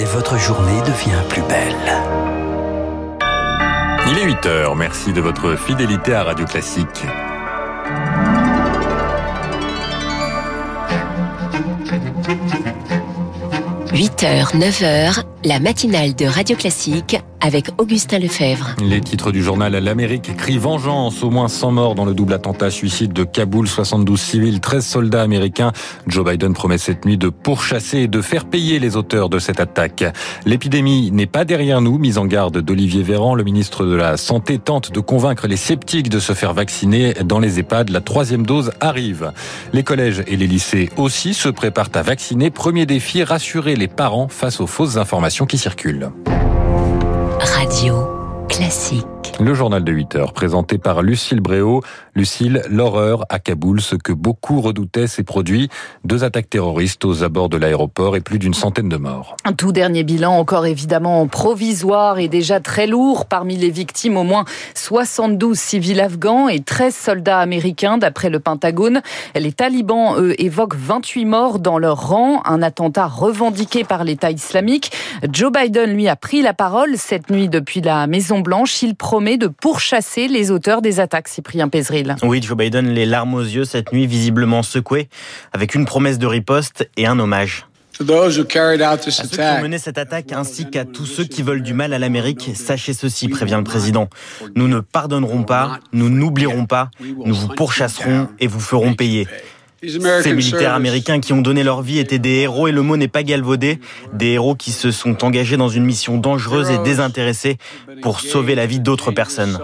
et votre journée devient plus belle. Il est 8 heures. Merci de votre fidélité à Radio Classique. 8h, 9h, la matinale de Radio Classique avec Augustin Lefebvre. Les titres du journal L'Amérique crie vengeance. Au moins 100 morts dans le double attentat suicide de Kaboul, 72 civils, 13 soldats américains. Joe Biden promet cette nuit de pourchasser et de faire payer les auteurs de cette attaque. L'épidémie n'est pas derrière nous, mise en garde d'Olivier Véran. Le ministre de la Santé tente de convaincre les sceptiques de se faire vacciner. Dans les EHPAD, la troisième dose arrive. Les collèges et les lycées aussi se préparent à vacciner. Premier défi, rassurer les parents face aux fausses informations qui circulent. Radio classique. Le journal de 8 heures, présenté par Lucille Bréau. Lucille, l'horreur à Kaboul, ce que beaucoup redoutaient s'est produit. Deux attaques terroristes aux abords de l'aéroport et plus d'une centaine de morts. Un tout dernier bilan, encore évidemment provisoire et déjà très lourd. Parmi les victimes, au moins 72 civils afghans et 13 soldats américains, d'après le Pentagone. Les talibans, eux, évoquent 28 morts dans leur rang. Un attentat revendiqué par l'État islamique. Joe Biden, lui, a pris la parole cette nuit depuis la Maison-Blanche. Il promet de pourchasser les auteurs des attaques, Cyprien Pézril. Oui, Joe Biden, les larmes aux yeux cette nuit, visiblement secoué, avec une promesse de riposte et un hommage. À ceux qui ont mené cette attaque ainsi qu'à tous ceux qui veulent du mal à l'Amérique, sachez ceci, prévient le président. Nous ne pardonnerons pas, nous n'oublierons pas, nous vous pourchasserons et vous ferons payer. Ces militaires américains qui ont donné leur vie étaient des héros et le mot n'est pas galvaudé, des héros qui se sont engagés dans une mission dangereuse et désintéressée pour sauver la vie d'autres personnes.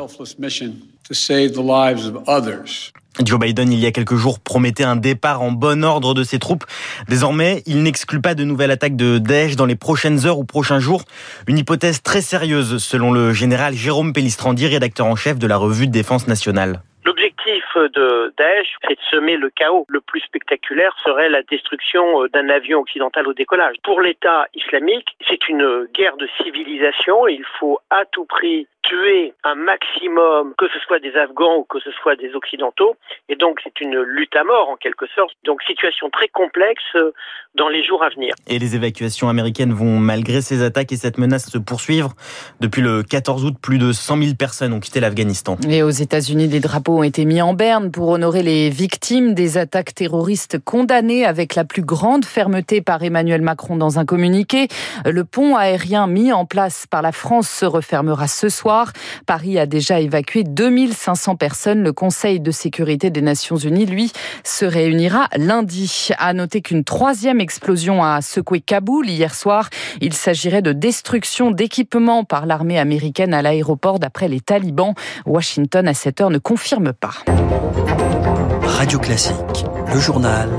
Joe Biden, il y a quelques jours, promettait un départ en bon ordre de ses troupes. Désormais, il n'exclut pas de nouvelles attaques de Daesh dans les prochaines heures ou prochains jours. Une hypothèse très sérieuse, selon le général Jérôme Pellistrandi, rédacteur en chef de la revue de défense nationale. L'objectif de Daesh, c'est de semer le chaos. Le plus spectaculaire serait la destruction d'un avion occidental au décollage. Pour l'État islamique, c'est une guerre de civilisation il faut à tout prix tuer un maximum, que ce soit des Afghans ou que ce soit des Occidentaux. Et donc, c'est une lutte à mort, en quelque sorte. Donc, situation très complexe dans les jours à venir. Et les évacuations américaines vont, malgré ces attaques et cette menace, se poursuivre. Depuis le 14 août, plus de 100 000 personnes ont quitté l'Afghanistan. Et aux États-Unis, des drapeaux ont été mis en berne pour honorer les victimes des attaques terroristes condamnées avec la plus grande fermeté par Emmanuel Macron dans un communiqué. Le pont aérien mis en place par la France se refermera ce soir. Paris a déjà évacué 2500 personnes. Le Conseil de sécurité des Nations Unies, lui, se réunira lundi. À noter qu'une troisième explosion a secoué Kaboul hier soir. Il s'agirait de destruction d'équipements par l'armée américaine à l'aéroport d'après les talibans. Washington, à cette heure, ne confirme pas. Radio Classique, le journal,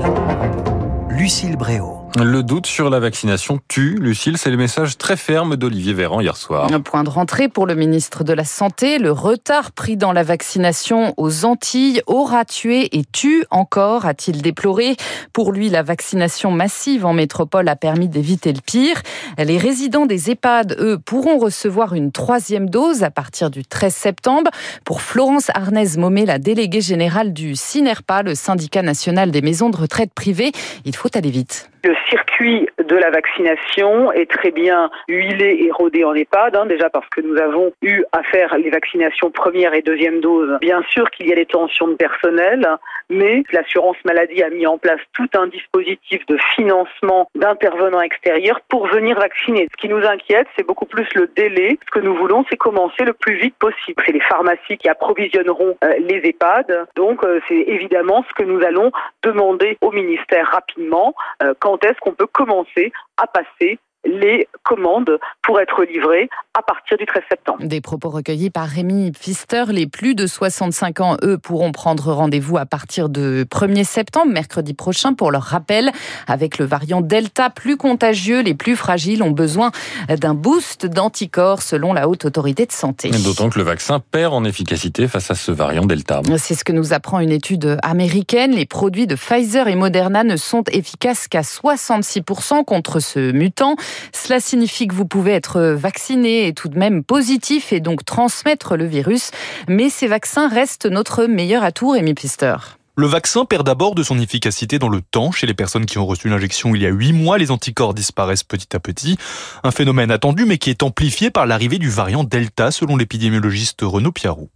Lucille Bréau. Le doute sur la vaccination tue, Lucille, c'est le message très ferme d'Olivier Véran hier soir. Un point de rentrée pour le ministre de la Santé. Le retard pris dans la vaccination aux Antilles aura tué et tue encore, a-t-il déploré. Pour lui, la vaccination massive en métropole a permis d'éviter le pire. Les résidents des EHPAD, eux, pourront recevoir une troisième dose à partir du 13 septembre. Pour Florence Arnez-Momé, la déléguée générale du CINERPA, le syndicat national des maisons de retraite privées, il faut aller vite. Le circuit de la vaccination est très bien huilé et rodé en EHPAD, hein, déjà parce que nous avons eu à faire les vaccinations première et deuxième dose. Bien sûr qu'il y a des tensions de personnel, mais l'assurance maladie a mis en place tout un dispositif de financement d'intervenants extérieurs pour venir vacciner. Ce qui nous inquiète, c'est beaucoup plus le délai. Ce que nous voulons, c'est commencer le plus vite possible. C'est les pharmacies qui approvisionneront euh, les EHPAD. Donc, euh, c'est évidemment ce que nous allons demander au ministère rapidement. Euh, quand est-ce qu'on peut commencer à passer les commandes pour être livrées à partir du 13 septembre. Des propos recueillis par Rémi Pfister. Les plus de 65 ans, eux, pourront prendre rendez-vous à partir de 1er septembre, mercredi prochain, pour leur rappel. Avec le variant Delta plus contagieux, les plus fragiles ont besoin d'un boost d'anticorps, selon la Haute Autorité de Santé. D'autant que le vaccin perd en efficacité face à ce variant Delta. C'est ce que nous apprend une étude américaine. Les produits de Pfizer et Moderna ne sont efficaces qu'à 66% contre ce mutant. Cela signifie que vous pouvez être vacciné et tout de même positif et donc transmettre le virus. Mais ces vaccins restent notre meilleur atout, Rémi Pister. Le vaccin perd d'abord de son efficacité dans le temps. Chez les personnes qui ont reçu l'injection il y a 8 mois, les anticorps disparaissent petit à petit. Un phénomène attendu mais qui est amplifié par l'arrivée du variant Delta selon l'épidémiologiste Renaud Piarou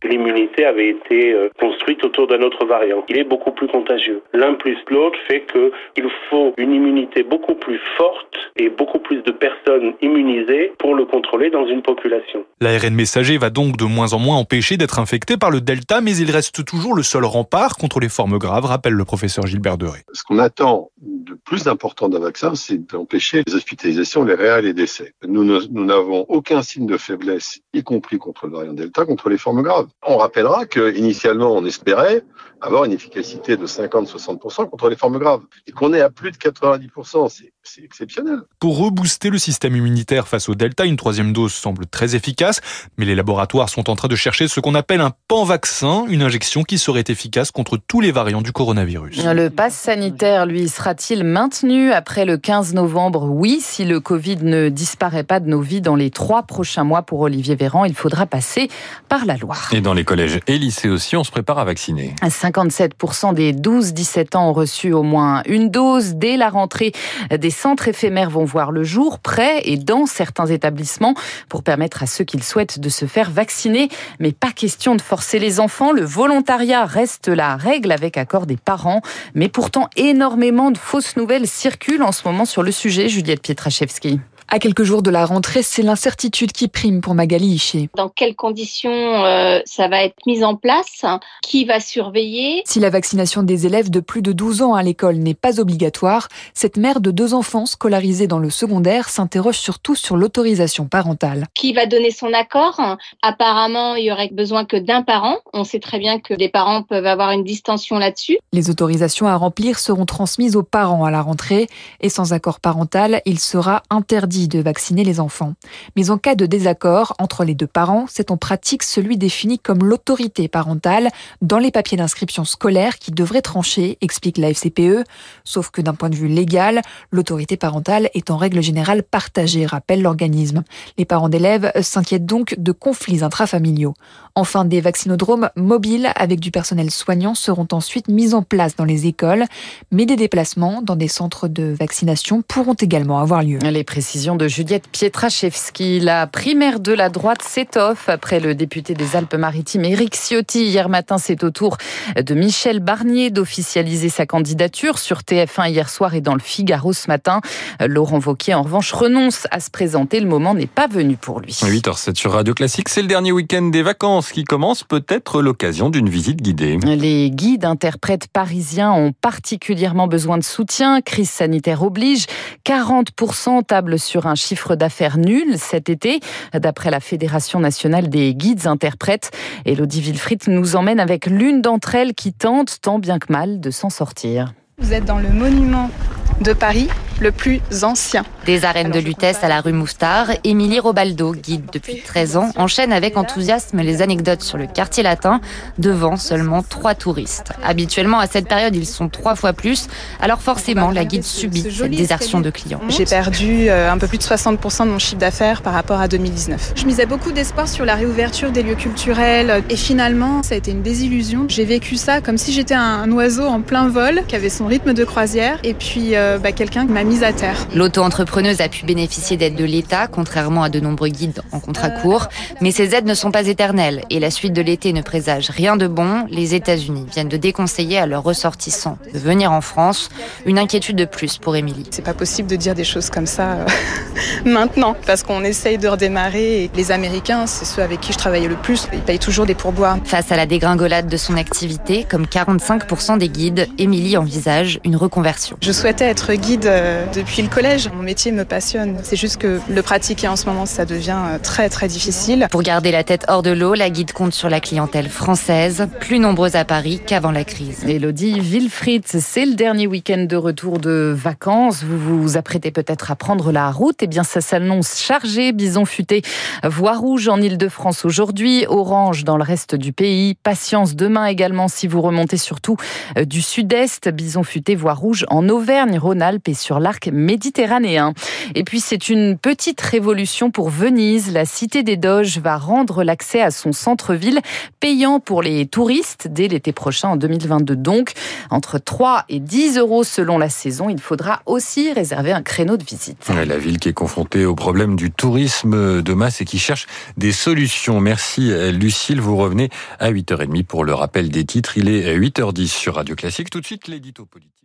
avait été euh, construite autour d'un autre variant. Il est beaucoup plus contagieux. L'un plus l'autre fait qu'il faut une immunité beaucoup plus forte et beaucoup plus de personnes immunisées pour le contrôler dans une population. L'ARN messager va donc de moins en moins empêcher d'être infecté par le Delta, mais il reste toujours le seul rempart contre les formes graves, rappelle le professeur Gilbert Deré. Ce qu'on attend de plus important d'un vaccin, c'est d'empêcher les hospitalisations, les réels et les décès. Nous n'avons aucun signe de faiblesse, y compris contre le variant Delta, contre les formes graves. On rappellera qu'initialement, on espérait avoir une efficacité de 50-60% contre les formes graves. Et qu'on est à plus de 90%, c'est exceptionnel. Pour rebooster le système immunitaire face au Delta, une troisième dose semble très efficace, mais les laboratoires sont en train de chercher ce qu'on appelle un pan-vaccin, une injection qui serait efficace contre tous les variants du coronavirus. Le pass sanitaire, lui, sera-t-il maintenu après le 15 novembre? Oui, si le Covid ne disparaît pas de nos vies dans les trois prochains mois pour Olivier Véran, il faudra passer par la Loire. Et dans les collèges et lycées aussi, on se prépare à vacciner. 57% des 12-17 ans ont reçu au moins une dose. Dès la rentrée, des centres éphémères vont voir le jour, près et dans certains établissements, pour permettre à ceux qui le souhaitent de se faire vacciner. Mais pas question de forcer les enfants. Le volontariat reste la règle avec accord des parents. Mais pourtant, énormément de fausses nouvelles circulent en ce moment sur le sujet, Juliette Pietraszewski. À quelques jours de la rentrée, c'est l'incertitude qui prime pour Magali Hiché. Dans quelles conditions euh, ça va être mis en place? Qui va surveiller? Si la vaccination des élèves de plus de 12 ans à l'école n'est pas obligatoire, cette mère de deux enfants scolarisés dans le secondaire s'interroge surtout sur l'autorisation parentale. Qui va donner son accord? Apparemment, il y aurait besoin que d'un parent. On sait très bien que les parents peuvent avoir une distension là-dessus. Les autorisations à remplir seront transmises aux parents à la rentrée et sans accord parental, il sera interdit de vacciner les enfants. Mais en cas de désaccord entre les deux parents, c'est en pratique celui défini comme l'autorité parentale dans les papiers d'inscription scolaire qui devrait trancher, explique la FCPE. Sauf que d'un point de vue légal, l'autorité parentale est en règle générale partagée, rappelle l'organisme. Les parents d'élèves s'inquiètent donc de conflits intrafamiliaux. Enfin, des vaccinodromes mobiles avec du personnel soignant seront ensuite mis en place dans les écoles, mais des déplacements dans des centres de vaccination pourront également avoir lieu. Les précisions de Juliette Pietraszewski. La primaire de la droite s'étoffe après le député des Alpes-Maritimes Éric Ciotti. Hier matin, c'est au tour de Michel Barnier d'officialiser sa candidature sur TF1 hier soir et dans le Figaro ce matin. Laurent Vauquier, en revanche, renonce à se présenter. Le moment n'est pas venu pour lui. 8h07 sur Radio Classique, c'est le dernier week-end des vacances qui commence peut être l'occasion d'une visite guidée. Les guides interprètes parisiens ont particulièrement besoin de soutien. Crise sanitaire oblige. 40% tablent sur un chiffre d'affaires nul cet été, d'après la Fédération nationale des guides interprètes. Elodie Wilfried nous emmène avec l'une d'entre elles qui tente tant bien que mal de s'en sortir. Vous êtes dans le monument de Paris, le plus ancien. Des arènes de Lutèce à la rue Moustard, Émilie Robaldo, guide depuis 13 ans, enchaîne avec enthousiasme les anecdotes sur le quartier latin devant seulement trois touristes. Habituellement, à cette période, ils sont trois fois plus, alors forcément, la guide subit cette désertion de clients. J'ai perdu euh, un peu plus de 60% de mon chiffre d'affaires par rapport à 2019. Je misais beaucoup d'espoir sur la réouverture des lieux culturels et finalement, ça a été une désillusion. J'ai vécu ça comme si j'étais un oiseau en plein vol qui avait son rythme de croisière et puis euh, bah, quelqu'un qui m'a mise à terre. L'auto-entrepreneuse a pu bénéficier d'aides de l'État, contrairement à de nombreux guides en contrat court. Mais ces aides ne sont pas éternelles et la suite de l'été ne présage rien de bon. Les États-Unis viennent de déconseiller à leurs ressortissants de venir en France. Une inquiétude de plus pour Émilie. C'est pas possible de dire des choses comme ça euh, maintenant parce qu'on essaye de redémarrer et les Américains, c'est ceux avec qui je travaille le plus, ils payent toujours des pourboires. Face à la dégringolade de son activité, comme 45% des guides, Émilie envisage une reconversion. Je souhaitais être guide euh, depuis le collège. Mon métier me passionne. C'est juste que le pratiquer en ce moment, ça devient euh, très très difficile. Pour garder la tête hors de l'eau, la guide compte sur la clientèle française, plus nombreuse à Paris qu'avant la crise. Elodie Wilfried, c'est le dernier week-end de retour de vacances. Vous vous apprêtez peut-être à prendre la route. Eh bien, ça s'annonce chargé. Bison futé, voie rouge en Ile-de-France aujourd'hui, orange dans le reste du pays. Patience demain également si vous remontez surtout euh, du sud-est. Bison futé, voie rouge en Auvergne, Rhône-Alpes et sur l'arc méditerranéen. Et puis c'est une petite révolution pour Venise. La cité des Doges va rendre l'accès à son centre-ville payant pour les touristes dès l'été prochain en 2022. Donc entre 3 et 10 euros selon la saison, il faudra aussi réserver un créneau de visite. La ville qui est confrontée au problème du tourisme de masse et qui cherche des solutions. Merci Lucille, vous revenez à 8h30 pour le rappel des titres. Il est 8h10 sur Radio Classique. Tout de suite l'édito politique.